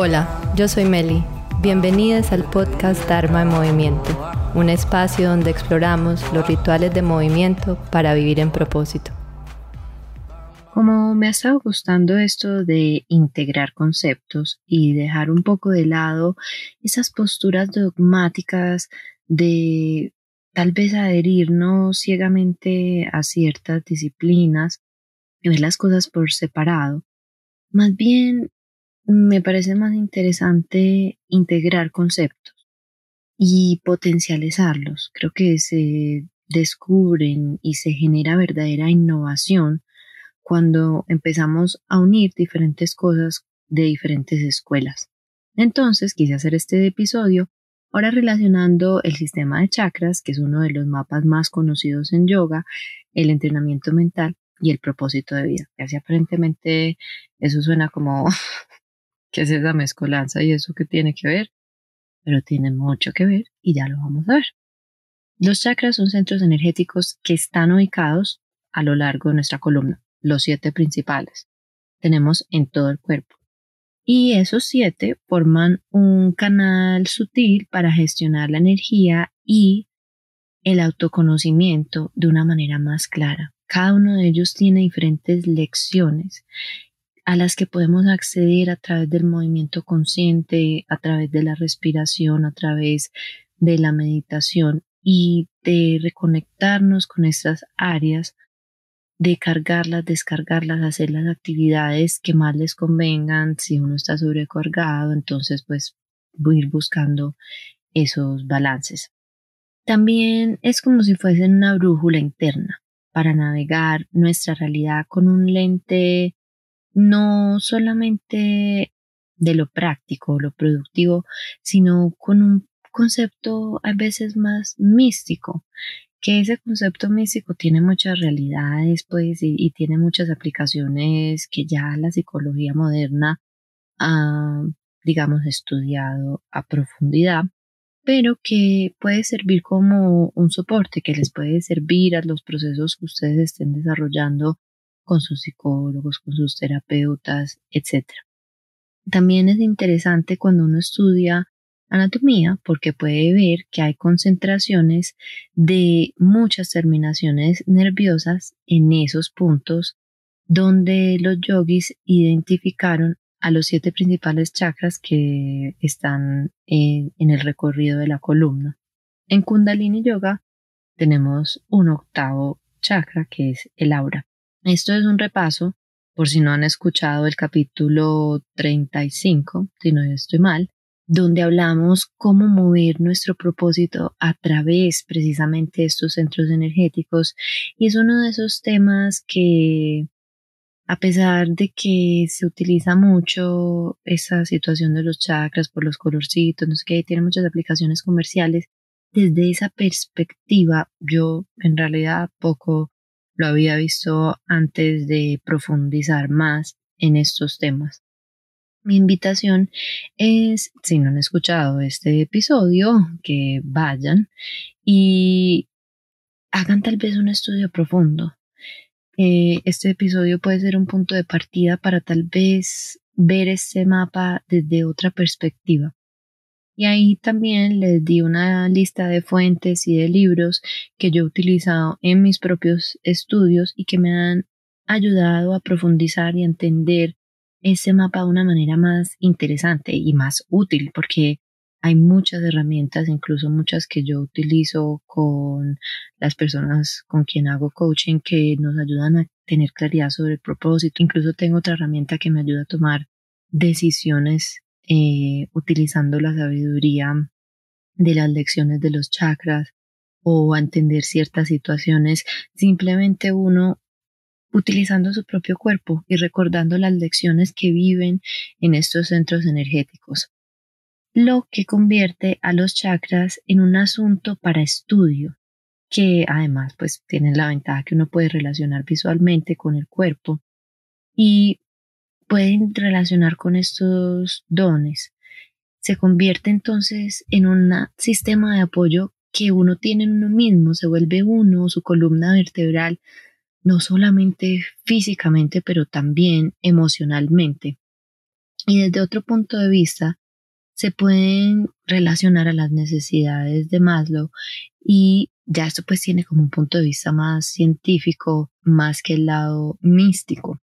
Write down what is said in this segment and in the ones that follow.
Hola, yo soy Meli. Bienvenidas al podcast Dharma en Movimiento, un espacio donde exploramos los rituales de movimiento para vivir en propósito. Como me ha estado gustando esto de integrar conceptos y dejar un poco de lado esas posturas dogmáticas de tal vez adherirnos ciegamente a ciertas disciplinas y ver las cosas por separado, más bien me parece más interesante integrar conceptos y potencializarlos. Creo que se descubren y se genera verdadera innovación cuando empezamos a unir diferentes cosas de diferentes escuelas. Entonces quise hacer este episodio ahora relacionando el sistema de chakras, que es uno de los mapas más conocidos en yoga, el entrenamiento mental y el propósito de vida. Casi aparentemente eso suena como qué es esa mezcolanza y eso que tiene que ver, pero tiene mucho que ver y ya lo vamos a ver. Los chakras son centros energéticos que están ubicados a lo largo de nuestra columna, los siete principales. Tenemos en todo el cuerpo. Y esos siete forman un canal sutil para gestionar la energía y el autoconocimiento de una manera más clara. Cada uno de ellos tiene diferentes lecciones a las que podemos acceder a través del movimiento consciente, a través de la respiración, a través de la meditación y de reconectarnos con estas áreas, de cargarlas, descargarlas, hacer las actividades que más les convengan. Si uno está sobrecargado, entonces pues ir buscando esos balances. También es como si fuese una brújula interna para navegar nuestra realidad con un lente no solamente de lo práctico, lo productivo, sino con un concepto a veces más místico, que ese concepto místico tiene muchas realidades, pues, y, tiene muchas aplicaciones que ya la psicología moderna ha, digamos, estudiado a profundidad, pero que puede servir como un soporte que les puede servir a los procesos que ustedes estén desarrollando con sus psicólogos, con sus terapeutas, etc. También es interesante cuando uno estudia anatomía porque puede ver que hay concentraciones de muchas terminaciones nerviosas en esos puntos donde los yogis identificaron a los siete principales chakras que están en, en el recorrido de la columna. En Kundalini Yoga tenemos un octavo chakra que es el aura. Esto es un repaso, por si no han escuchado el capítulo 35, si no estoy mal, donde hablamos cómo mover nuestro propósito a través precisamente de estos centros energéticos. Y es uno de esos temas que a pesar de que se utiliza mucho esa situación de los chakras por los colorcitos, no sé qué, tiene muchas aplicaciones comerciales, desde esa perspectiva yo en realidad poco lo había visto antes de profundizar más en estos temas. Mi invitación es, si no han escuchado este episodio, que vayan y hagan tal vez un estudio profundo. Eh, este episodio puede ser un punto de partida para tal vez ver este mapa desde otra perspectiva. Y ahí también les di una lista de fuentes y de libros que yo he utilizado en mis propios estudios y que me han ayudado a profundizar y a entender ese mapa de una manera más interesante y más útil porque hay muchas herramientas, incluso muchas que yo utilizo con las personas con quien hago coaching que nos ayudan a tener claridad sobre el propósito. Incluso tengo otra herramienta que me ayuda a tomar decisiones eh, utilizando la sabiduría de las lecciones de los chakras o a entender ciertas situaciones, simplemente uno utilizando su propio cuerpo y recordando las lecciones que viven en estos centros energéticos, lo que convierte a los chakras en un asunto para estudio, que además pues tienen la ventaja que uno puede relacionar visualmente con el cuerpo y pueden relacionar con estos dones, se convierte entonces en un sistema de apoyo que uno tiene en uno mismo, se vuelve uno, su columna vertebral, no solamente físicamente, pero también emocionalmente. y desde otro punto de vista se pueden relacionar a las necesidades de Maslow y ya esto pues tiene como un punto de vista más científico más que el lado místico.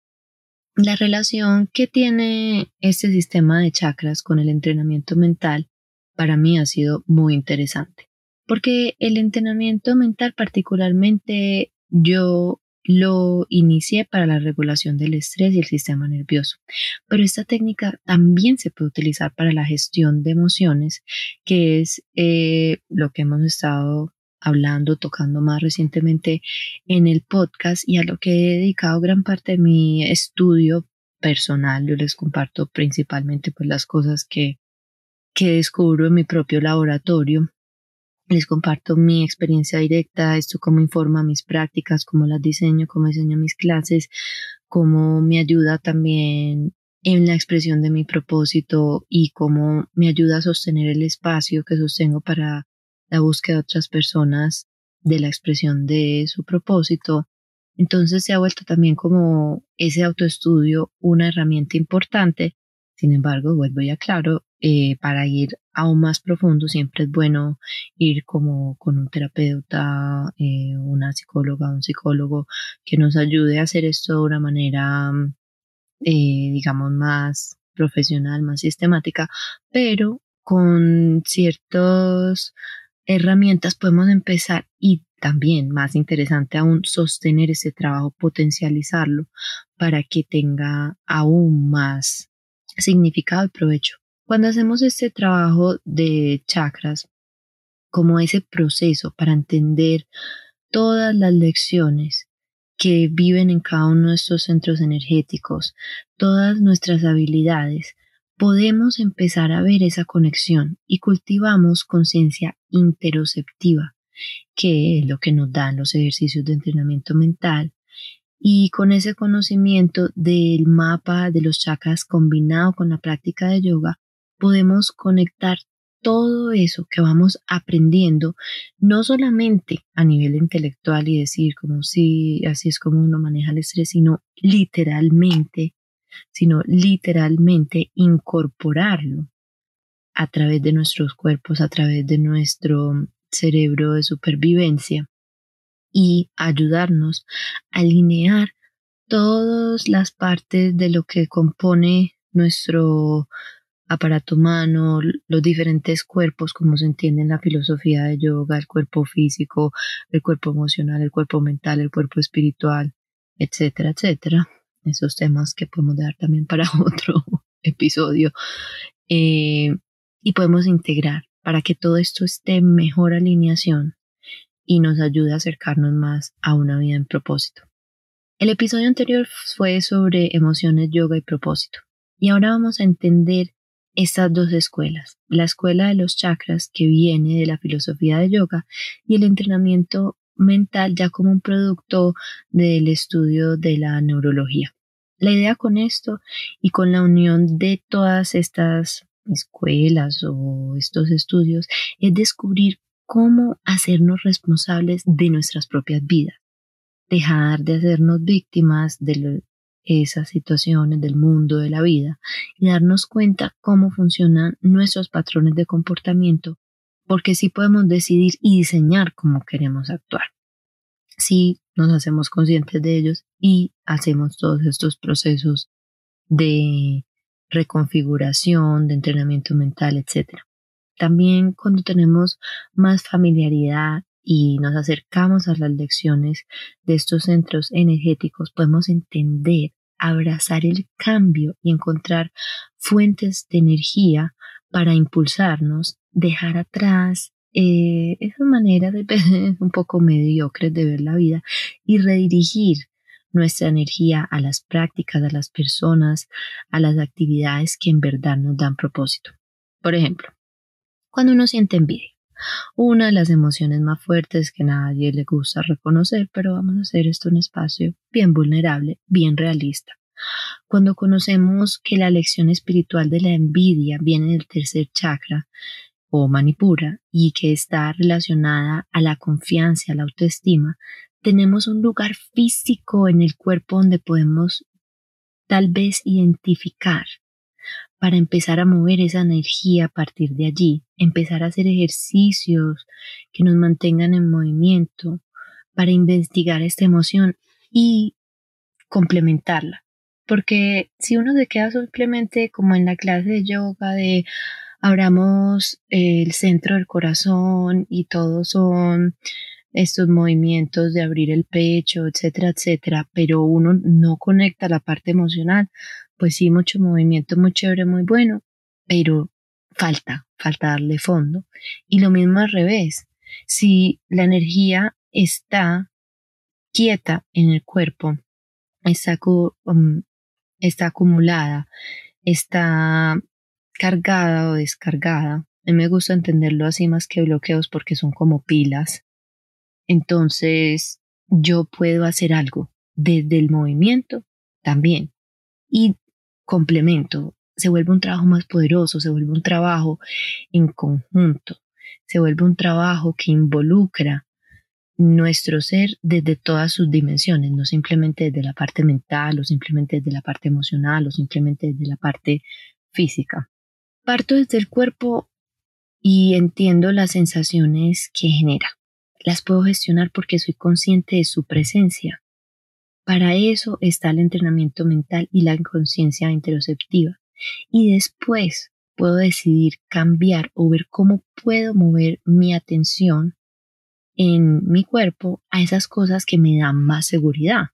La relación que tiene este sistema de chakras con el entrenamiento mental para mí ha sido muy interesante, porque el entrenamiento mental particularmente yo lo inicié para la regulación del estrés y el sistema nervioso, pero esta técnica también se puede utilizar para la gestión de emociones, que es eh, lo que hemos estado hablando, tocando más recientemente en el podcast y a lo que he dedicado gran parte de mi estudio personal. Yo les comparto principalmente pues las cosas que, que descubro en mi propio laboratorio les comparto mi experiencia directa, esto cómo informa mis prácticas, cómo las diseño, cómo diseño mis clases, cómo me ayuda también en la expresión de mi propósito y cómo me ayuda a sostener el espacio que sostengo para la búsqueda de otras personas de la expresión de su propósito. Entonces se ha vuelto también como ese autoestudio una herramienta importante. Sin embargo, vuelvo y aclaro, eh, para ir aún más profundo siempre es bueno ir como con un terapeuta, eh, una psicóloga, un psicólogo que nos ayude a hacer esto de una manera, eh, digamos, más profesional, más sistemática, pero con ciertas herramientas podemos empezar y también, más interesante aún, sostener ese trabajo, potencializarlo para que tenga aún más significado y provecho. Cuando hacemos este trabajo de chakras, como ese proceso para entender todas las lecciones que viven en cada uno de estos centros energéticos, todas nuestras habilidades, podemos empezar a ver esa conexión y cultivamos conciencia interoceptiva, que es lo que nos dan los ejercicios de entrenamiento mental, y con ese conocimiento del mapa de los chakras combinado con la práctica de yoga, podemos conectar todo eso que vamos aprendiendo, no solamente a nivel intelectual y decir como si así es como uno maneja el estrés, sino literalmente, sino literalmente incorporarlo a través de nuestros cuerpos, a través de nuestro cerebro de supervivencia y ayudarnos a alinear todas las partes de lo que compone nuestro aparato humano, los diferentes cuerpos, como se entiende en la filosofía de yoga, el cuerpo físico, el cuerpo emocional, el cuerpo mental, el cuerpo espiritual, etcétera, etcétera. Esos temas que podemos dar también para otro episodio. Eh, y podemos integrar para que todo esto esté en mejor alineación y nos ayude a acercarnos más a una vida en propósito. El episodio anterior fue sobre emociones, yoga y propósito. Y ahora vamos a entender estas dos escuelas, la escuela de los chakras que viene de la filosofía de yoga y el entrenamiento mental ya como un producto del estudio de la neurología. La idea con esto y con la unión de todas estas escuelas o estos estudios es descubrir cómo hacernos responsables de nuestras propias vidas, dejar de hacernos víctimas de, esas situaciones del mundo de la vida y darnos cuenta cómo funcionan nuestros patrones de comportamiento, porque sí podemos decidir y diseñar cómo queremos actuar. Si nos hacemos conscientes de ellos y hacemos todos estos procesos de reconfiguración, de entrenamiento mental, etc. También cuando tenemos más familiaridad y nos acercamos a las lecciones de estos centros energéticos, podemos entender, abrazar el cambio y encontrar fuentes de energía para impulsarnos, dejar atrás eh, esa manera de un poco mediocre de ver la vida y redirigir nuestra energía a las prácticas, a las personas, a las actividades que en verdad nos dan propósito. Por ejemplo, cuando uno siente envidia, una de las emociones más fuertes que nadie le gusta reconocer, pero vamos a hacer esto un espacio bien vulnerable, bien realista. Cuando conocemos que la lección espiritual de la envidia viene del tercer chakra o manipura y que está relacionada a la confianza, a la autoestima, tenemos un lugar físico en el cuerpo donde podemos tal vez identificar para empezar a mover esa energía a partir de allí, empezar a hacer ejercicios que nos mantengan en movimiento, para investigar esta emoción y complementarla. Porque si uno se queda simplemente como en la clase de yoga de abramos el centro del corazón y todos son estos movimientos de abrir el pecho, etcétera, etcétera, pero uno no conecta la parte emocional, pues sí, mucho movimiento, muy chévere, muy bueno, pero falta, falta darle fondo. Y lo mismo al revés, si la energía está quieta en el cuerpo, está, um, está acumulada, está cargada o descargada. A mí me gusta entenderlo así más que bloqueos porque son como pilas. Entonces yo puedo hacer algo desde el movimiento también. Y complemento, se vuelve un trabajo más poderoso, se vuelve un trabajo en conjunto, se vuelve un trabajo que involucra nuestro ser desde todas sus dimensiones, no simplemente desde la parte mental o simplemente desde la parte emocional o simplemente desde la parte física. Parto desde el cuerpo y entiendo las sensaciones que genera. Las puedo gestionar porque soy consciente de su presencia. Para eso está el entrenamiento mental y la inconsciencia interoceptiva. Y después puedo decidir cambiar o ver cómo puedo mover mi atención en mi cuerpo a esas cosas que me dan más seguridad.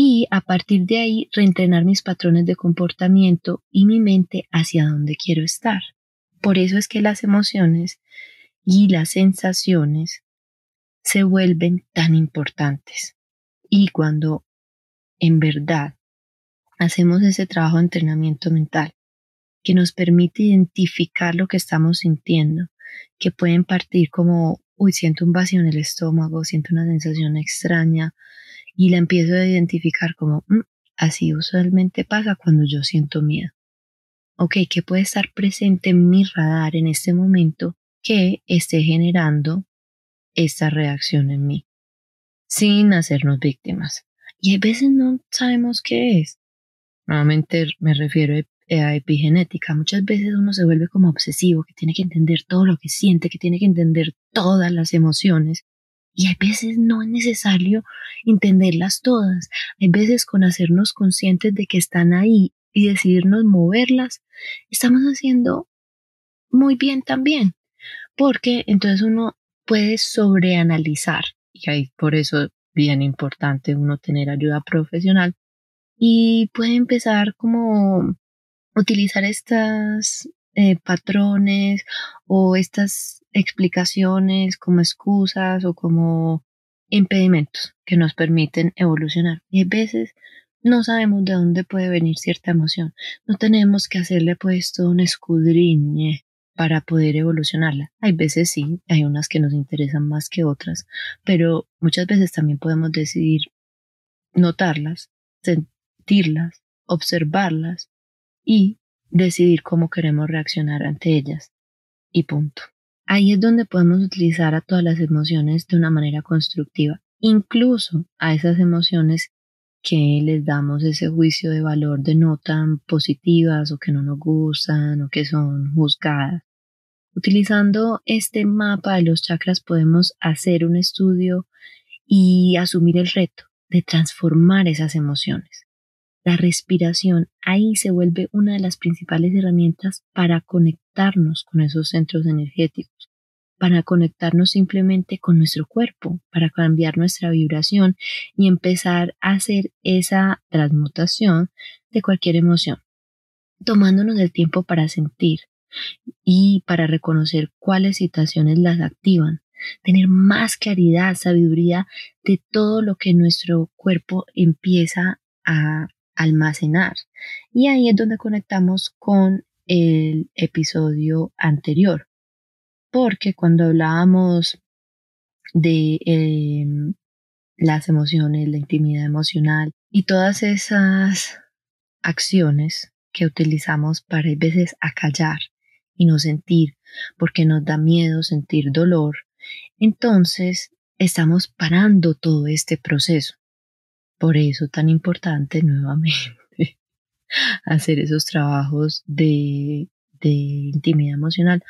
Y a partir de ahí reentrenar mis patrones de comportamiento y mi mente hacia donde quiero estar. Por eso es que las emociones y las sensaciones se vuelven tan importantes. Y cuando en verdad hacemos ese trabajo de entrenamiento mental que nos permite identificar lo que estamos sintiendo, que pueden partir como, uy, siento un vacío en el estómago, siento una sensación extraña y la empiezo a identificar como, mm, así usualmente pasa cuando yo siento miedo. Ok, ¿qué puede estar presente en mi radar en este momento que esté generando esta reacción en mí, sin hacernos víctimas. Y a veces no sabemos qué es. Nuevamente me refiero a epigenética. Muchas veces uno se vuelve como obsesivo, que tiene que entender todo lo que siente, que tiene que entender todas las emociones. Y a veces no es necesario entenderlas todas. Hay veces con hacernos conscientes de que están ahí y decidirnos moverlas, estamos haciendo muy bien también. Porque entonces uno puedes sobreanalizar y ahí por eso es bien importante uno tener ayuda profesional y puede empezar como utilizar estas eh, patrones o estas explicaciones como excusas o como impedimentos que nos permiten evolucionar. Y a veces no sabemos de dónde puede venir cierta emoción. No tenemos que hacerle pues todo un escudriñe para poder evolucionarla. Hay veces sí, hay unas que nos interesan más que otras, pero muchas veces también podemos decidir notarlas, sentirlas, observarlas y decidir cómo queremos reaccionar ante ellas. Y punto. Ahí es donde podemos utilizar a todas las emociones de una manera constructiva, incluso a esas emociones que les damos ese juicio de valor de no tan positivas o que no nos gustan o que son juzgadas. Utilizando este mapa de los chakras podemos hacer un estudio y asumir el reto de transformar esas emociones. La respiración ahí se vuelve una de las principales herramientas para con esos centros energéticos, para conectarnos simplemente con nuestro cuerpo, para cambiar nuestra vibración y empezar a hacer esa transmutación de cualquier emoción, tomándonos el tiempo para sentir, y para reconocer cuáles situaciones las activan, tener más claridad, sabiduría de todo lo que nuestro cuerpo empieza a almacenar. Y ahí es donde conectamos con el episodio anterior, porque cuando hablábamos de em, las emociones, la intimidad emocional y todas esas acciones que utilizamos para a veces acallar y no sentir, porque nos da miedo sentir dolor, entonces estamos parando todo este proceso. Por eso tan importante nuevamente hacer esos trabajos de, de intimidad emocional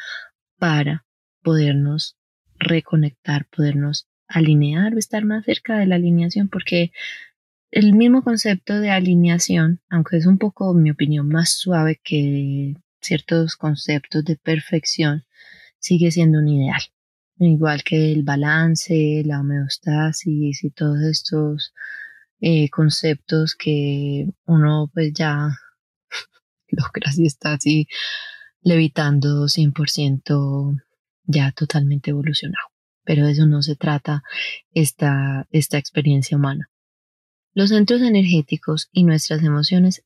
para podernos reconectar, podernos alinear o estar más cerca de la alineación, porque el mismo concepto de alineación, aunque es un poco, en mi opinión, más suave que ciertos conceptos de perfección, sigue siendo un ideal. Igual que el balance, la homeostasis y todos estos eh, conceptos que uno pues ya logra si está así levitando 100% ya totalmente evolucionado. Pero de eso no se trata esta, esta experiencia humana. Los centros energéticos y nuestras emociones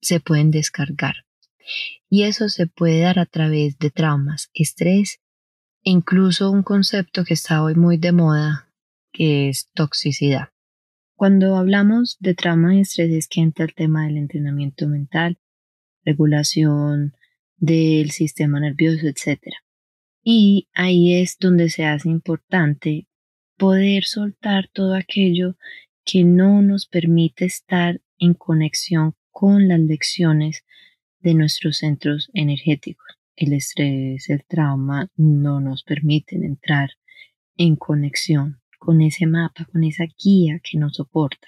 se pueden descargar. Y eso se puede dar a través de traumas, estrés e incluso un concepto que está hoy muy de moda, que es toxicidad. Cuando hablamos de trauma y estrés es que entra el tema del entrenamiento mental, regulación del sistema nervioso, etc. Y ahí es donde se hace importante poder soltar todo aquello que no nos permite estar en conexión con las lecciones de nuestros centros energéticos. El estrés, el trauma no nos permiten entrar en conexión con ese mapa, con esa guía que nos soporta.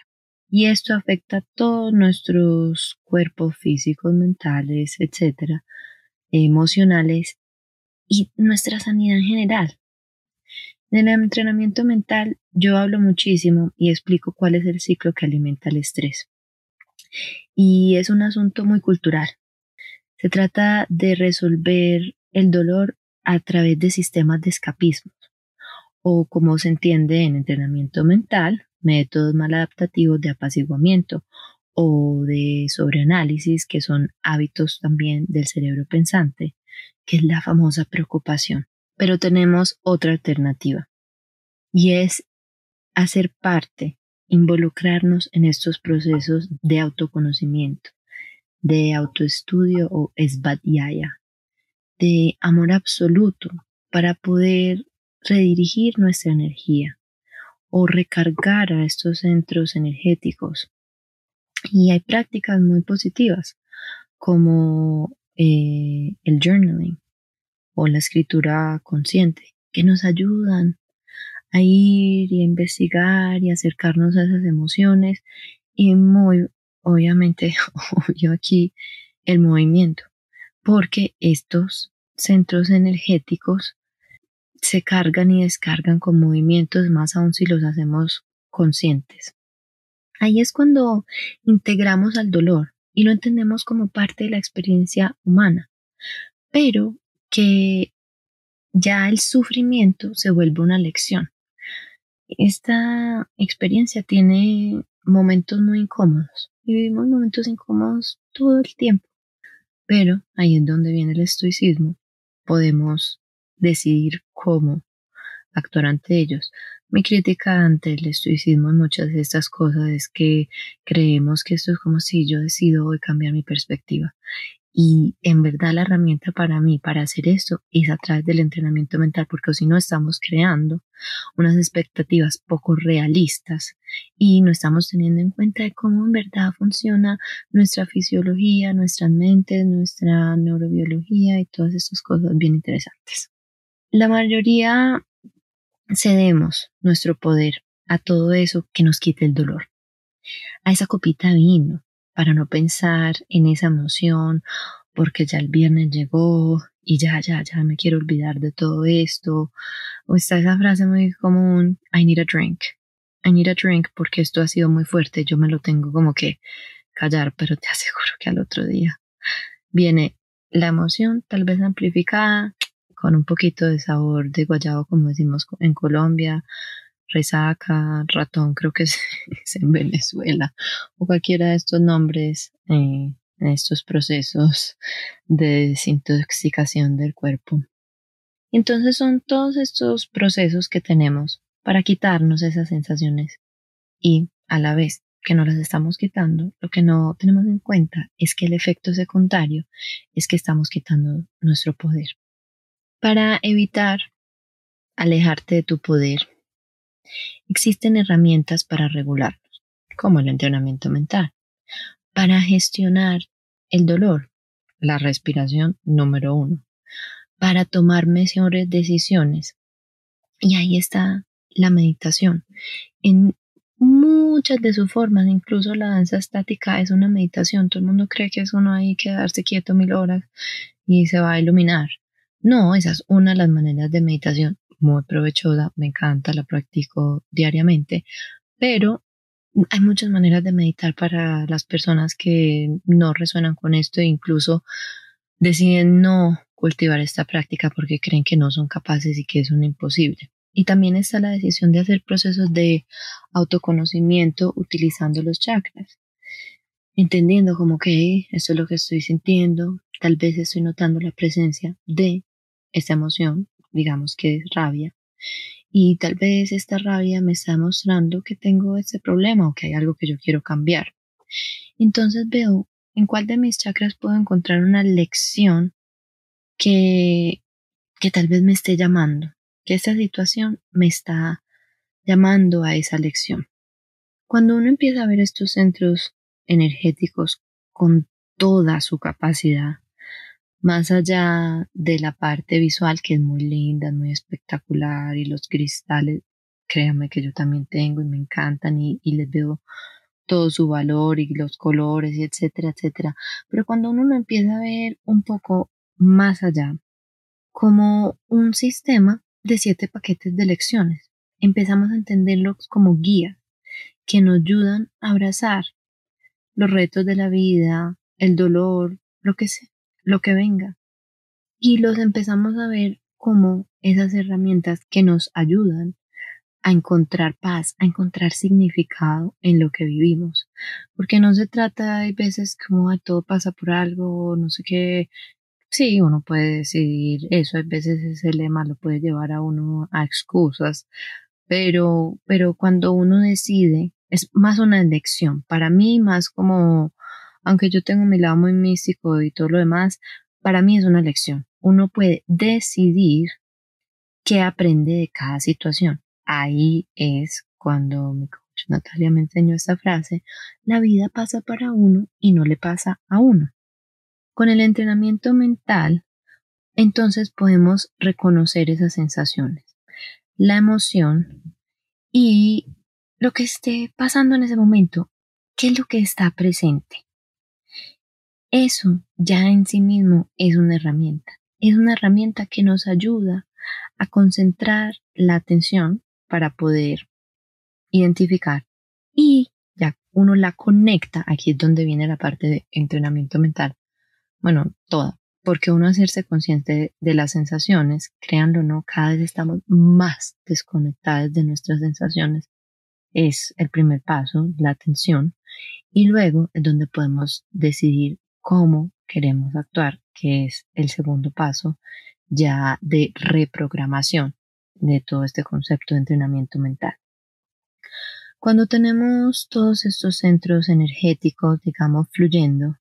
Y esto afecta a todos nuestros cuerpos físicos, mentales, etcétera, emocionales y nuestra sanidad en general. En el entrenamiento mental yo hablo muchísimo y explico cuál es el ciclo que alimenta el estrés. Y es un asunto muy cultural. Se trata de resolver el dolor a través de sistemas de escapismo o como se entiende en entrenamiento mental, métodos maladaptativos de apaciguamiento o de sobreanálisis, que son hábitos también del cerebro pensante, que es la famosa preocupación. Pero tenemos otra alternativa y es hacer parte, involucrarnos en estos procesos de autoconocimiento, de autoestudio o esvadhyaya, de amor absoluto para poder redirigir nuestra energía o recargar a estos centros energéticos. Y hay prácticas muy positivas como eh, el journaling o la escritura consciente que nos ayudan a ir y a investigar y acercarnos a esas emociones y muy obviamente obvio aquí el movimiento porque estos centros energéticos se cargan y descargan con movimientos más aún si los hacemos conscientes. Ahí es cuando integramos al dolor y lo entendemos como parte de la experiencia humana, pero que ya el sufrimiento se vuelve una lección. Esta experiencia tiene momentos muy incómodos y vivimos momentos incómodos todo el tiempo, pero ahí es donde viene el estoicismo. Podemos decidir cómo actuar ante ellos. Mi crítica ante el estoicismo en muchas de estas cosas es que creemos que esto es como si yo decido hoy cambiar mi perspectiva. Y en verdad la herramienta para mí, para hacer esto, es a través del entrenamiento mental, porque si no estamos creando unas expectativas poco realistas y no estamos teniendo en cuenta de cómo en verdad funciona nuestra fisiología, nuestras mentes, nuestra neurobiología y todas estas cosas bien interesantes. La mayoría cedemos nuestro poder a todo eso que nos quite el dolor, a esa copita de vino, para no pensar en esa emoción, porque ya el viernes llegó y ya, ya, ya me quiero olvidar de todo esto. O está esa frase muy común, I need a drink. I need a drink porque esto ha sido muy fuerte, yo me lo tengo como que callar, pero te aseguro que al otro día viene la emoción tal vez amplificada con un poquito de sabor de guayabo, como decimos en Colombia, resaca, ratón, creo que es, en Venezuela, o cualquiera de estos nombres eh, estos procesos de desintoxicación del cuerpo. Entonces son todos estos procesos que tenemos para quitarnos esas sensaciones y a la vez que no las estamos quitando, lo que no tenemos en cuenta es que el efecto secundario es que estamos quitando nuestro poder para evitar alejarte de tu poder. Existen herramientas para regularlos, como el entrenamiento mental. para gestionar el dolor, la respiración número uno, para tomar mejores decisiones. Y ahí está la meditación. En muchas de sus formas, incluso la danza estática es una meditación. Todo el mundo cree que es uno ahí quedarse quieto mil horas y se va a iluminar. No, esa es una de las maneras de meditación muy provechosa, me encanta, la practico diariamente, pero hay muchas maneras de meditar para las personas que no resuenan con esto e incluso deciden no cultivar esta práctica porque creen que no son capaces y que es un imposible. Y también está la decisión de hacer procesos de autoconocimiento utilizando los chakras, entendiendo como que esto es lo que estoy sintiendo, tal vez estoy notando la presencia de esta emoción, digamos que es rabia, y tal vez esta rabia me está mostrando que tengo este problema o que hay algo que yo quiero cambiar. Entonces veo en cuál de mis chakras puedo encontrar una lección que, que tal vez me esté llamando, que esta situación me está llamando a esa lección. Cuando uno empieza a ver estos centros energéticos con toda su capacidad, más allá de la parte visual que es muy linda, muy espectacular y los cristales, créanme que yo también tengo y me encantan y, les veo todo su valor y los colores y etcétera, etcétera. Pero cuando uno lo empieza a ver un poco más allá, como un sistema de siete paquetes de lecciones, empezamos a entenderlos como guías que nos ayudan a abrazar los retos de la vida, el dolor, lo que sea lo que venga. Y los empezamos a ver como esas herramientas que nos ayudan a encontrar paz, a encontrar significado en lo que vivimos. Porque no se trata, hay veces como todo pasa por algo, no sé qué. Sí, uno puede decidir eso, hay veces ese lema lo puede llevar a uno a excusas, pero, pero cuando uno decide, es más una elección, para mí más como aunque yo tengo mi lado muy místico y todo lo demás, para mí es una lección. Uno puede decidir qué aprende de cada situación. Ahí es cuando mi coach Natalia me enseñó esta frase, la vida pasa para uno y no le pasa a uno. Con el entrenamiento mental, entonces podemos reconocer esas sensaciones, la emoción y lo que esté pasando en ese momento, qué es lo que está presente. Eso ya en sí mismo es una herramienta. Es una herramienta que nos ayuda a concentrar la atención para poder identificar y ya uno la conecta, aquí es donde viene la parte de entrenamiento mental. Bueno, toda, porque uno hacerse consciente de, las sensaciones, créanlo o no, cada vez estamos más desconectados de nuestras sensaciones. Es el primer paso, la atención, y luego es donde podemos decidir cómo queremos actuar, que es el segundo paso ya de reprogramación de todo este concepto de entrenamiento mental. Cuando tenemos todos estos centros energéticos, digamos, fluyendo,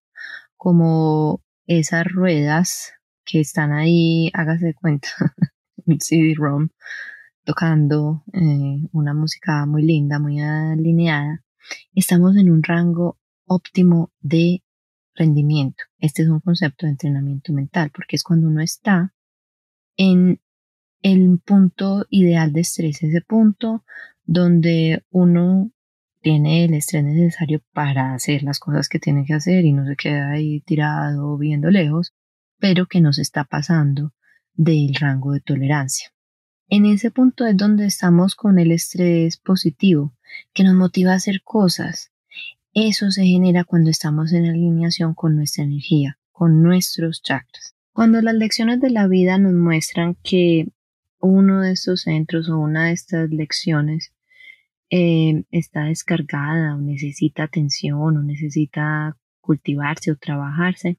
como esas ruedas que están ahí, hágase de cuenta, CD-ROM, tocando eh, una música muy linda, muy alineada, estamos en un rango óptimo de rendimiento. Este es un concepto de entrenamiento mental porque es cuando uno está en el punto ideal de estrés, ese punto donde uno tiene el estrés necesario para hacer las cosas que tiene que hacer y no se queda ahí tirado viendo lejos, pero que nos está pasando del rango de tolerancia. En ese punto es donde estamos con el estrés positivo, que nos motiva a hacer cosas, eso se genera cuando estamos en alineación con nuestra energía, con nuestros chakras. Cuando las lecciones de la vida nos muestran que uno de estos centros o una de estas lecciones eh, está descargada o necesita atención o necesita cultivarse o trabajarse,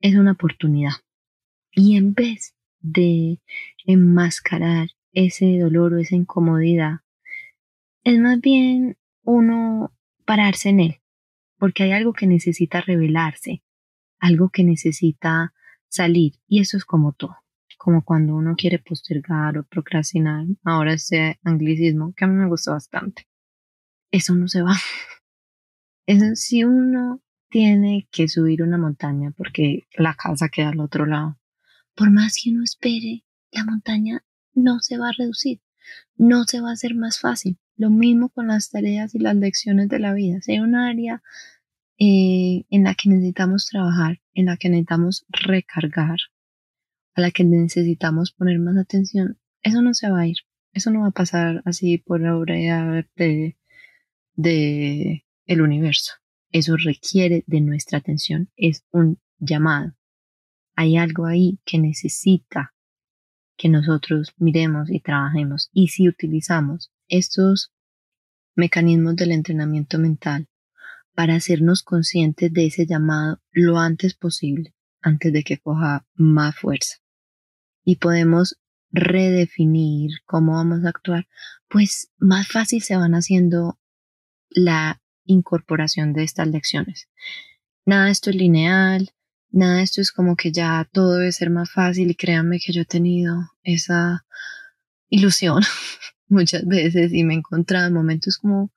es una oportunidad. Y en vez de enmascarar ese dolor o esa incomodidad, es más bien uno pararse en él, porque hay algo que necesita revelarse, algo que necesita salir, y eso es como todo, como cuando uno quiere postergar o procrastinar, ahora ese anglicismo que a mí me gusta bastante. Eso no se va. Eso si uno tiene que subir una montaña porque la casa queda al otro lado. Por más que uno espere, la montaña no se va a reducir, no se va a hacer más fácil. Lo mismo con las tareas y las lecciones de la vida. Si hay un área eh, en la que necesitamos trabajar, en la que necesitamos recargar, a la que necesitamos poner más atención, eso no se va a ir. Eso no va a pasar así por obra de, de el universo. Eso requiere de nuestra atención. Es un llamado. Hay algo ahí que necesita que nosotros miremos y trabajemos. Y si utilizamos estos mecanismos del entrenamiento mental para hacernos conscientes de ese llamado lo antes posible, antes de que coja más fuerza. Y podemos redefinir cómo vamos a actuar, pues más fácil se van haciendo la incorporación de estas lecciones. Nada de esto es lineal, nada de esto es como que ya todo debe ser más fácil y créanme que yo he tenido esa ilusión muchas veces y me he encontrado en momentos como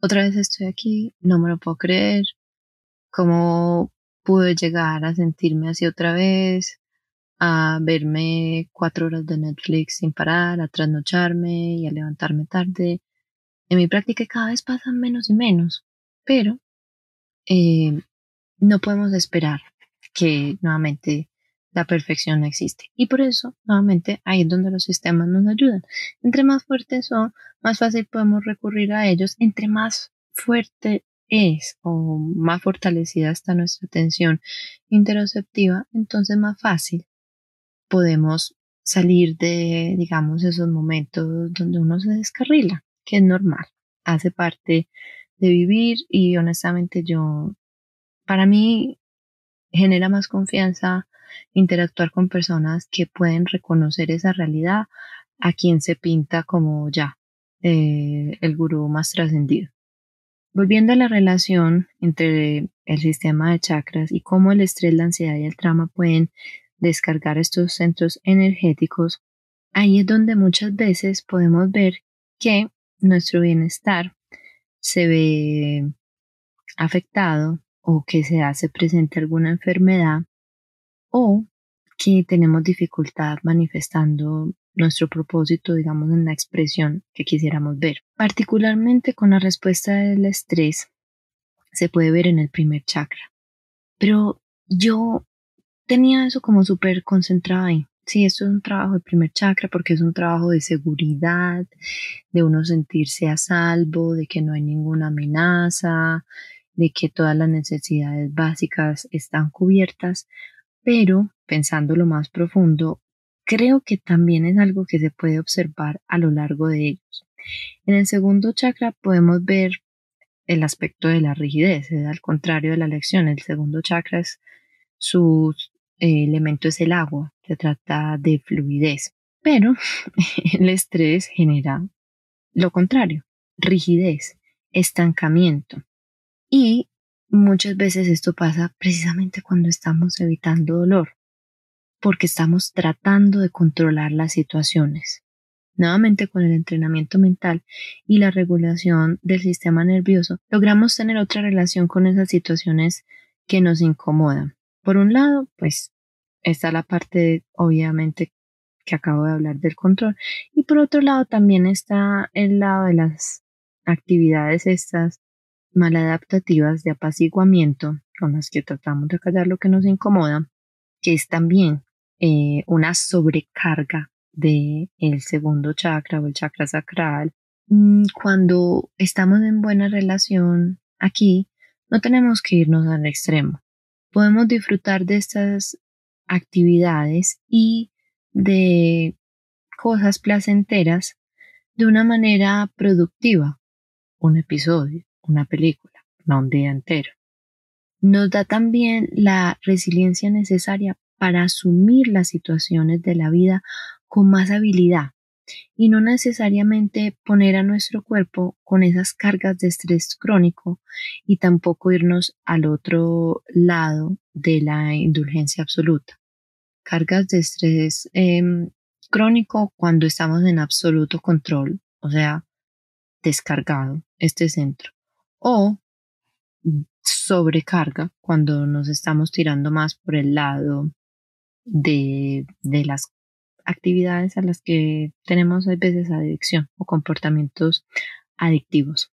otra vez estoy aquí, no me lo puedo creer, cómo pude llegar a sentirme así otra vez, a verme cuatro horas de Netflix sin parar, a trasnocharme y a levantarme tarde. En mi práctica cada vez pasan menos y menos, pero eh, no podemos esperar que nuevamente la perfección no existe. Y por eso, nuevamente, ahí es donde los sistemas nos ayudan. Entre más fuertes son, más fácil podemos recurrir a ellos. Entre más fuerte es o más fortalecida está nuestra atención interoceptiva, entonces más fácil podemos salir de, digamos, esos momentos donde uno se descarrila, que es normal, hace parte de vivir y honestamente yo, para mí, genera más confianza interactuar con personas que pueden reconocer esa realidad a quien se pinta como ya eh, el gurú más trascendido. Volviendo a la relación entre el sistema de chakras y cómo el estrés, la ansiedad y el trauma pueden descargar estos centros energéticos, ahí es donde muchas veces podemos ver que nuestro bienestar se ve afectado o que se hace presente alguna enfermedad o que tenemos dificultad manifestando nuestro propósito, digamos, en la expresión que quisiéramos ver. Particularmente con la respuesta del estrés, se puede ver en el primer chakra. Pero yo tenía eso como súper concentrado ahí. Sí, esto es un trabajo de primer chakra porque es un trabajo de seguridad, de uno sentirse a salvo, de que no hay ninguna amenaza, de que todas las necesidades básicas están cubiertas, pero pensando lo más profundo, creo que también es algo que se puede observar a lo largo de ellos. En el segundo chakra podemos ver el aspecto de la rigidez, es al contrario de la lección. El segundo chakra es su eh, elemento es el agua, se trata de fluidez, pero el estrés genera lo contrario, rigidez, estancamiento. Y Muchas veces esto pasa precisamente cuando estamos evitando dolor, porque estamos tratando de controlar las situaciones. Nuevamente con el entrenamiento mental y la regulación del sistema nervioso, logramos tener otra relación con esas situaciones que nos incomodan. Por un lado, pues está la parte obviamente que acabo de hablar del control y por otro lado también está el lado de las actividades estas maladaptativas de apaciguamiento con las que tratamos de callar lo que nos incomoda, que es también eh, una sobrecarga de el segundo chakra o el chakra sacral. Mm, cuando estamos en buena relación aquí, no tenemos que irnos al extremo. Podemos disfrutar de estas actividades y de cosas placenteras de una manera productiva. Un episodio, una película, no un día entero. Nos da también la resiliencia necesaria para asumir las situaciones de la vida con más habilidad y no necesariamente poner a nuestro cuerpo con esas cargas de estrés crónico y tampoco irnos al otro lado de la indulgencia absoluta. Cargas de estrés em, crónico cuando estamos en absoluto control, o sea, descargado este centro o sobrecarga cuando nos estamos tirando más por el lado de, de las actividades a las que tenemos a veces adicción o comportamientos adictivos.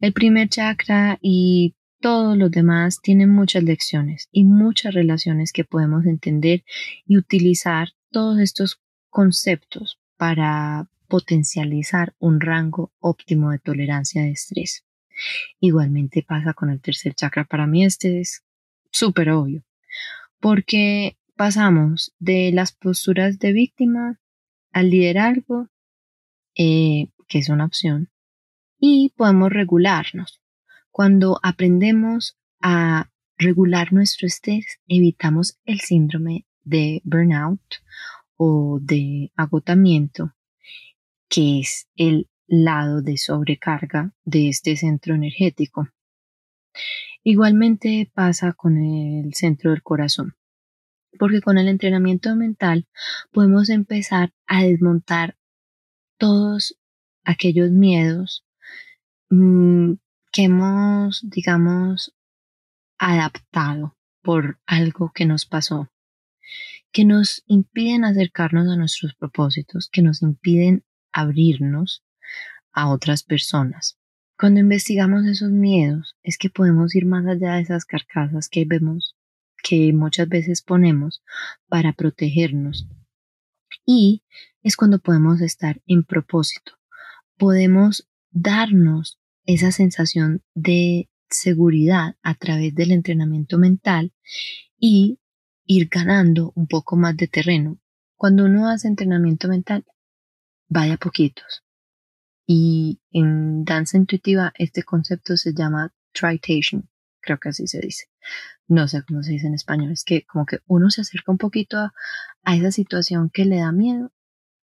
El primer chakra y todos los demás tienen muchas lecciones y muchas relaciones que podemos entender y utilizar todos estos conceptos para potencializar un rango óptimo de tolerancia de estrés. Igualmente pasa con el tercer chakra. Para mí este es súper obvio, porque pasamos de las posturas de víctima al liderazgo, eh, que es una opción, y podemos regularnos. Cuando aprendemos a regular nuestro estrés, evitamos el síndrome de burnout o de agotamiento, que es el lado de sobrecarga de este centro energético. Igualmente pasa con el centro del corazón, porque con el entrenamiento mental podemos empezar a desmontar todos aquellos miedos mm, que hemos, digamos, adaptado por algo que nos pasó, que nos impiden acercarnos a nuestros propósitos, que nos impiden abrirnos a otras personas. Cuando investigamos esos miedos es que podemos ir más allá de esas carcasas que vemos que muchas veces ponemos para protegernos. Y es cuando podemos estar en propósito. Podemos darnos esa sensación de seguridad a través del entrenamiento mental y ir ganando un poco más de terreno. Cuando uno hace entrenamiento mental, vaya poquitos. Y en danza intuitiva este concepto se llama tritation, creo que así se dice. No sé cómo se dice en español, es que como que uno se acerca un poquito a, esa situación que le da miedo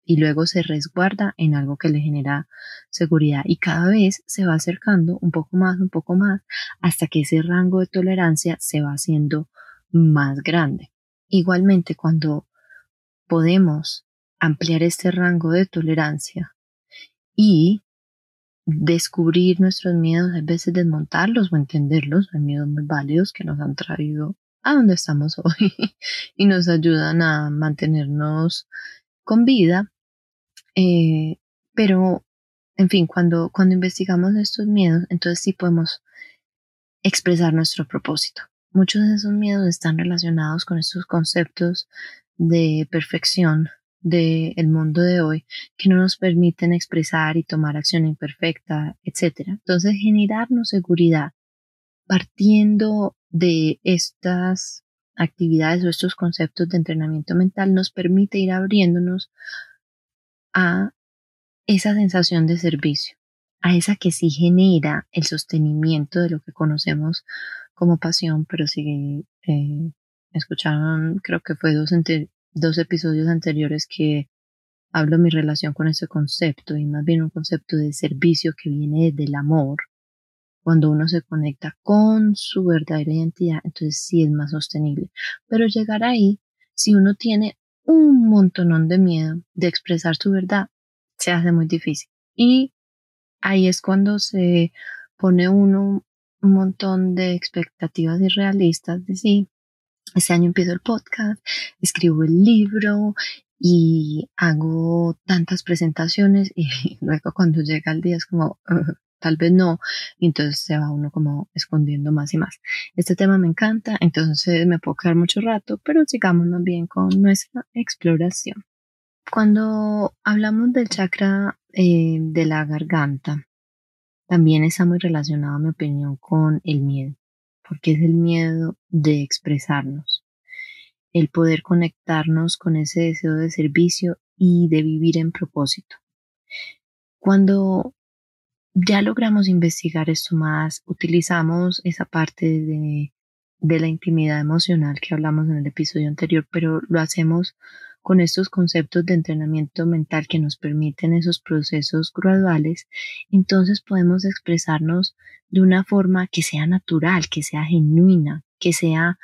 y luego se resguarda en algo que le genera seguridad y cada vez se va acercando un poco más, un poco más, hasta que ese rango de tolerancia se va haciendo más grande. Igualmente, cuando podemos ampliar este rango de tolerancia y descubrir nuestros miedos, a veces desmontarlos o entenderlos, hay miedos muy válidos que nos han traído a donde estamos hoy y nos ayudan a mantenernos con vida. Eh, pero, en fin, cuando, cuando investigamos estos miedos, entonces sí podemos expresar nuestro propósito. Muchos de esos miedos están relacionados con estos conceptos de perfección, del mundo de hoy que no nos permiten expresar y tomar acción imperfecta, etc. Entonces, generarnos seguridad partiendo de estas actividades o estos conceptos de entrenamiento mental nos permite ir abriéndonos a esa sensación de servicio, a esa que sí genera el sostenimiento de lo que conocemos como pasión, pero si eh, escucharon, creo que fue dos, dos episodios anteriores que hablo mi relación con ese concepto y más bien un concepto de servicio que viene del amor. Cuando uno se conecta con su verdadera identidad, entonces sí es más sostenible. Pero llegar ahí, si uno tiene un montonón de miedo de expresar su verdad, se hace muy difícil. Y ahí es cuando se pone uno un montón de expectativas irrealistas de sí este año empiezo el podcast, escribo el libro y hago tantas presentaciones y luego cuando llega el día es como, tal vez no, y entonces se va uno como escondiendo más y más. Este tema me encanta, entonces me puedo quedar mucho rato, pero sigámonos bien con nuestra exploración. Cuando hablamos del chakra eh, de la garganta, también está muy relacionado, a mi opinión, con el miedo porque es el miedo de expresarnos, el poder conectarnos con ese deseo de servicio y de vivir en propósito. Cuando ya logramos investigar esto más, utilizamos esa parte de, de la intimidad emocional que hablamos en el episodio anterior, pero lo hacemos con estos conceptos de entrenamiento mental que nos permiten esos procesos graduales, entonces podemos expresarnos de una forma que sea natural, que sea genuina, que sea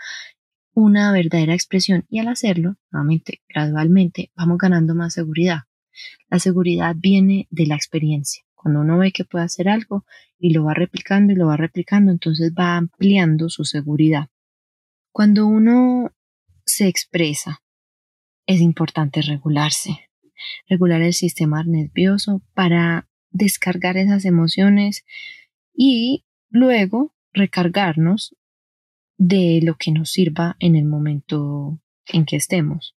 una verdadera expresión y al hacerlo, nuevamente, gradualmente, vamos ganando más seguridad. La seguridad viene de la experiencia. Cuando uno ve que puede hacer algo y lo va replicando y lo va replicando, entonces va ampliando su seguridad. Cuando uno se expresa, es importante regularse, regular el sistema nervioso para descargar esas emociones y luego recargarnos de lo que nos sirva en el momento en que estemos.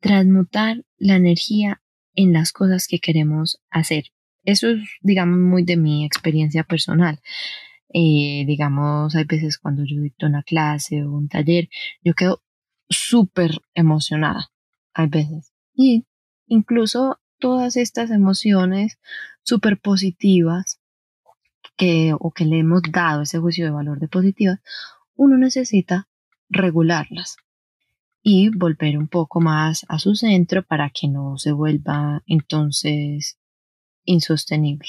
Transmutar la energía en las cosas que queremos hacer. Eso es, digamos, muy de mi experiencia personal. Eh, digamos, hay veces cuando yo dicto una clase o un taller, yo quedo súper emocionada. Hay veces. Y incluso todas estas emociones súper positivas que, o que le hemos dado ese juicio de valor de positivas, uno necesita regularlas y volver un poco más a su centro para que no se vuelva entonces insostenible.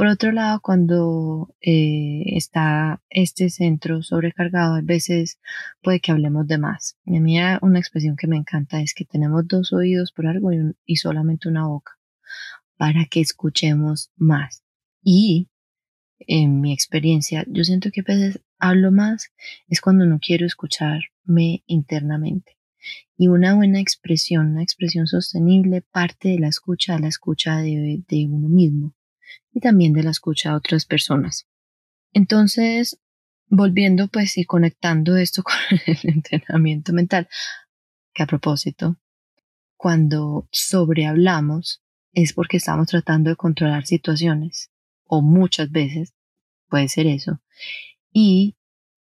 Por otro lado, cuando eh, está este centro sobrecargado, a veces puede que hablemos de más. Y a mí una expresión que me encanta es que tenemos dos oídos por algo y, solamente una boca para que escuchemos más. Y en mi experiencia, yo siento que a veces hablo más es cuando no quiero escucharme internamente. Y una buena expresión, una expresión sostenible, parte de la escucha la escucha de uno mismo y también de la escucha a otras personas. Entonces, volviendo pues y conectando esto con el entrenamiento mental, que a propósito, cuando sobrehablamos es porque estamos tratando de controlar situaciones, o muchas veces puede ser eso, y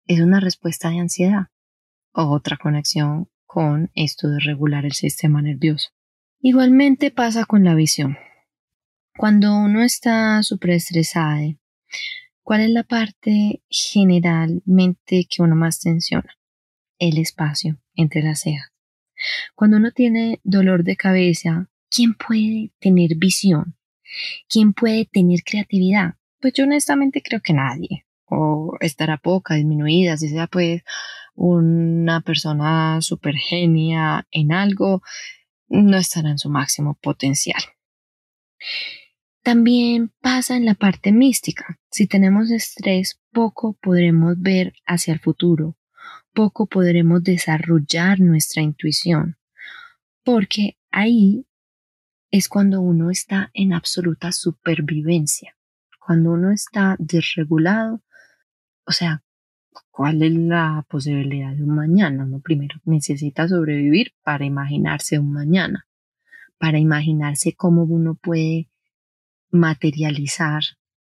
es una respuesta de ansiedad, o otra conexión con esto de regular el sistema nervioso. Igualmente pasa con la visión. Cuando uno está súper estresado, ¿cuál es la parte generalmente que uno más tensiona? El espacio entre las cejas. Cuando uno tiene dolor de cabeza, ¿quién puede tener visión? ¿Quién puede tener creatividad? Pues yo honestamente creo que nadie. O estará poca, disminuida, si sea pues una persona súper genia en algo, no estará en su máximo potencial. También pasa en la parte mística. Si tenemos estrés, poco podremos ver hacia el futuro, poco podremos desarrollar nuestra intuición, porque ahí es cuando uno está en absoluta supervivencia, cuando uno está desregulado, o sea, ¿cuál es la posibilidad de un mañana? No, primero necesita sobrevivir para imaginarse un mañana, para imaginarse cómo uno puede materializar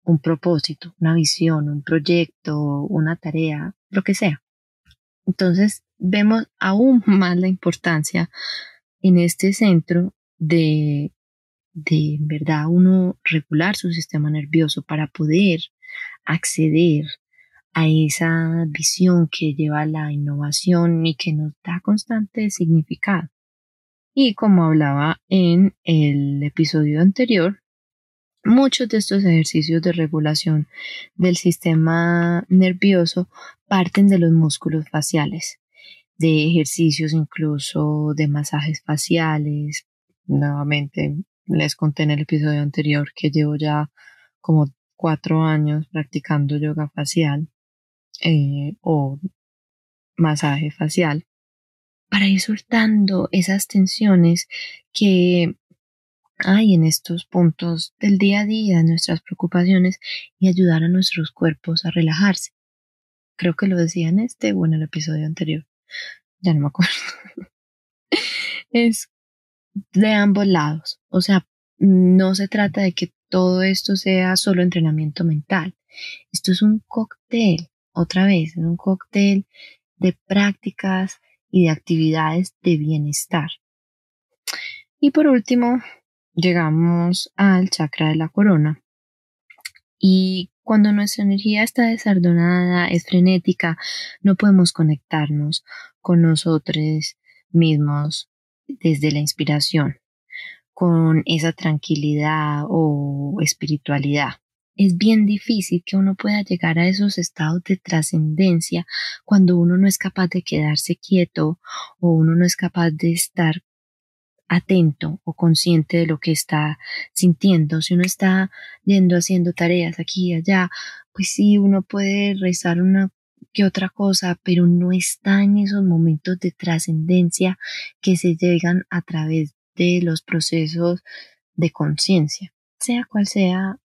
un propósito, una visión, un proyecto, una tarea, lo que sea. Entonces vemos aún más la importancia en este centro de, de en verdad uno regular su sistema nervioso para poder acceder a esa visión que lleva la innovación y que nos da constante significado. Y como hablaba en el episodio anterior, Muchos de estos ejercicios de regulación del sistema nervioso parten de los músculos faciales, de ejercicios incluso de masajes faciales. Nuevamente les conté en el episodio anterior que llevo ya como cuatro años practicando yoga facial eh, o masaje facial para ir soltando esas tensiones que hay en estos puntos del día a día, nuestras preocupaciones y ayudar a nuestros cuerpos a relajarse. Creo que lo decía en este o en el episodio anterior. Ya no me acuerdo. es de ambos lados. O sea, no se trata de que todo esto sea solo entrenamiento mental. Esto es un cóctel, otra vez, es un cóctel de prácticas y de actividades de bienestar. Y por último, llegamos al chakra de la corona. Y cuando nuestra energía está desordonada, es frenética, no podemos conectarnos con nosotros mismos desde la inspiración, con esa tranquilidad o espiritualidad. Es bien difícil que uno pueda llegar a esos estados de trascendencia cuando uno no es capaz de quedarse quieto o uno no es capaz de estar atento o consciente de lo que está sintiendo. Si uno está yendo haciendo tareas aquí y allá, pues sí, uno puede rezar una que otra cosa, pero no está en esos momentos de trascendencia que se llegan a través de los procesos de conciencia, sea cual sea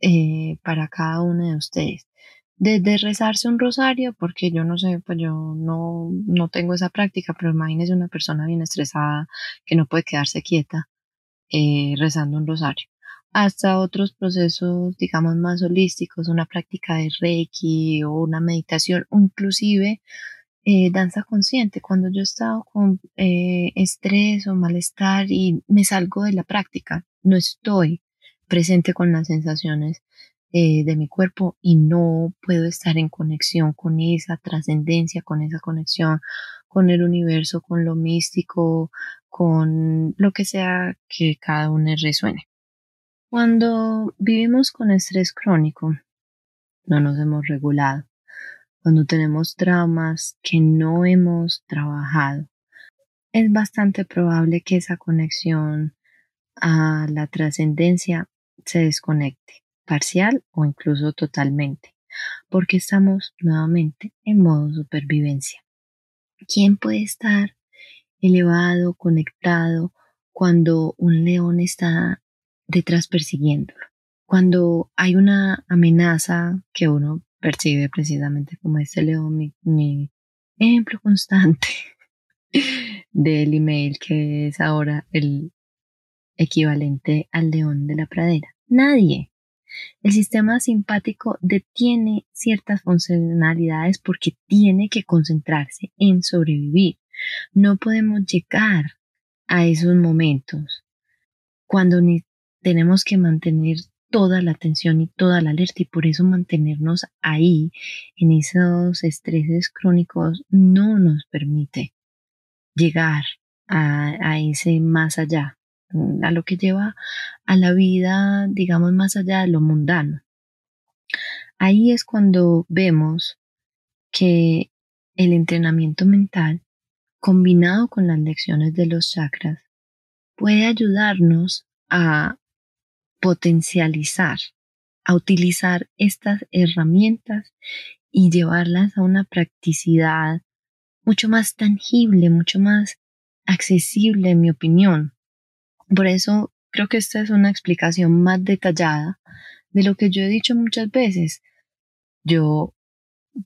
eh, para cada uno de ustedes. Desde rezarse un rosario, porque yo no sé, pues yo no, no tengo esa práctica, pero imagínese una persona bien estresada que no puede quedarse quieta eh, rezando un rosario hasta otros procesos, digamos, más holísticos, una práctica de Reiki o una meditación, inclusive eh, danza consciente. Cuando yo he estado con eh, estrés o malestar y me salgo de la práctica, no estoy presente con las sensaciones eh, de mi cuerpo y no puedo estar en conexión con esa trascendencia, con esa conexión con el universo, con lo místico, con lo que sea que cada uno resuene. Cuando vivimos con estrés crónico, no nos hemos regulado. Cuando tenemos traumas que no hemos trabajado, es bastante probable que esa conexión a la trascendencia se desconecte, parcial o incluso totalmente, porque estamos nuevamente en modo supervivencia. ¿Quién puede estar elevado, conectado, cuando un león está detrás persiguiéndolo. Cuando hay una amenaza que uno percibe precisamente como este león, mi, mi ejemplo constante del email que es ahora el equivalente al león de la pradera. Nadie. El sistema simpático detiene ciertas funcionalidades porque tiene que concentrarse en sobrevivir. No podemos llegar a esos momentos cuando ni tenemos que mantener toda la atención y toda la alerta y por eso mantenernos ahí en esos estreses crónicos no nos permite llegar a, ese más allá, a lo que lleva a la vida, digamos, más allá de lo mundano. Ahí es cuando vemos que el entrenamiento mental, combinado con las lecciones de los chakras, puede ayudarnos a potencializar, a utilizar estas herramientas y llevarlas a una practicidad mucho más tangible, mucho más accesible, en mi opinión. Por eso creo que esta es una explicación más detallada de lo que yo he dicho muchas veces. Yo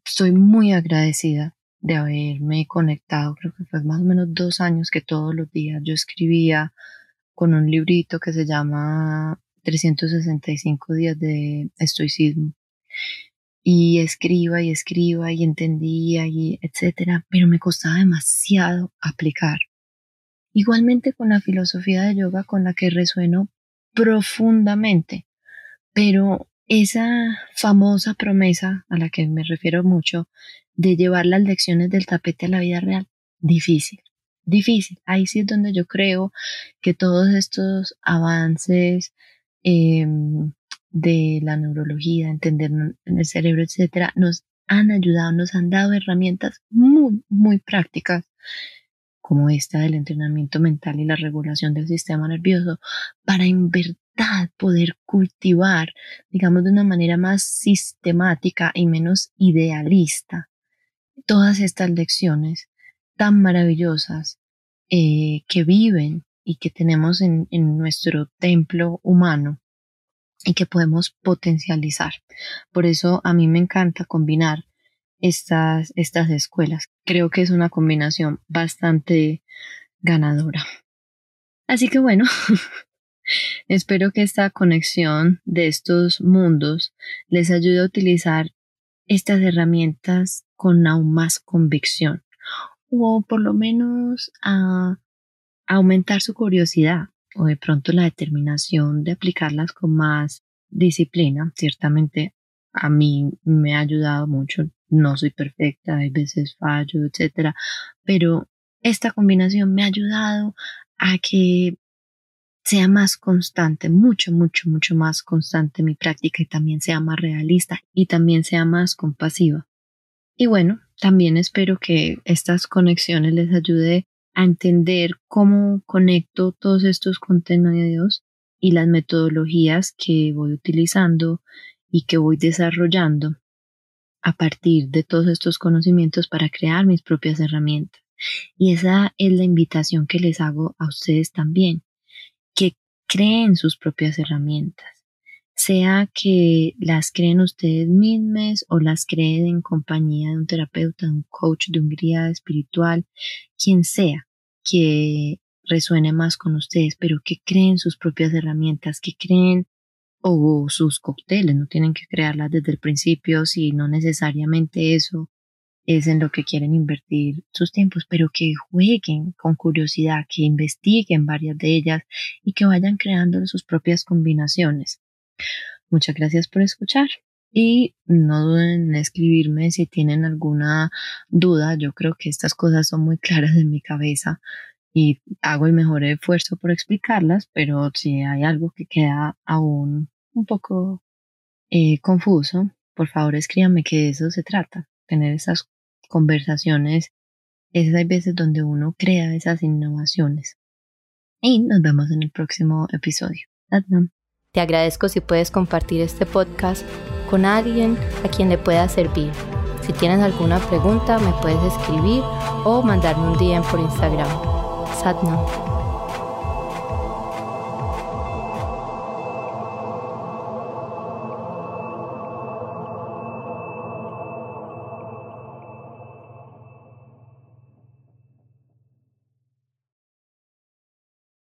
estoy muy agradecida de haberme conectado, creo que fue más o menos dos años que todos los días yo escribía con un librito que se llama 365 días de estoicismo y escriba y escriba y entendía y etcétera, pero me costaba demasiado aplicar. Igualmente con la filosofía de yoga con la que resueno profundamente, pero esa famosa promesa a la que me refiero mucho de llevar las lecciones del tapete a la vida real, difícil, difícil. Ahí sí es donde yo creo que todos estos avances Em, de la neurología, entender en el cerebro, etcétera, nos han ayudado, nos han dado herramientas muy, muy prácticas, como esta del entrenamiento mental y la regulación del sistema nervioso, para en verdad poder cultivar, digamos, de una manera más sistemática y menos idealista, todas estas lecciones tan maravillosas eh, que viven y que tenemos en, nuestro templo humano y que podemos potencializar. Por eso a mí me encanta combinar estas, estas escuelas. Creo que es una combinación bastante ganadora. Así que bueno, espero que esta conexión de estos mundos les ayude a utilizar estas herramientas con aún más convicción o por lo menos a aumentar su curiosidad o de pronto la determinación de aplicarlas con más disciplina. Ciertamente a mí me ha ayudado mucho. No soy perfecta, hay veces fallo, etcétera, pero esta combinación me ha ayudado a que sea más constante, mucho, mucho, mucho más constante mi práctica y también sea más realista y también sea más compasiva. Y bueno, también espero que estas conexiones les ayude a entender cómo conecto todos estos contenidos y las metodologías que voy utilizando y que voy desarrollando a partir de todos estos conocimientos para crear mis propias herramientas. Y esa es la invitación que les hago a ustedes también, que creen sus propias herramientas, sea que las creen ustedes mismos o las creen en compañía de un terapeuta, de un coach, de un guía espiritual, quien sea que resuene más con ustedes, pero que creen sus propias herramientas, que creen o sus cócteles, no tienen que crearlas desde el principio si no necesariamente eso es en lo que quieren invertir sus tiempos, pero que jueguen con curiosidad, que investiguen varias de ellas y que vayan creando sus propias combinaciones. Muchas gracias por escuchar y no duden en escribirme si tienen alguna duda. Yo creo que estas cosas son muy claras en mi cabeza y hago el mejor esfuerzo por explicarlas, pero si hay algo que queda aún un poco eh, confuso, por favor escríbanme que de eso se trata, tener esas conversaciones. Es hay veces donde uno crea esas innovaciones. Y nos vemos en el próximo episodio. Te agradezco si puedes compartir este podcast con alguien a quien le pueda servir. Si tienes alguna pregunta, me puedes escribir o mandarme un DM por Instagram. Sadna.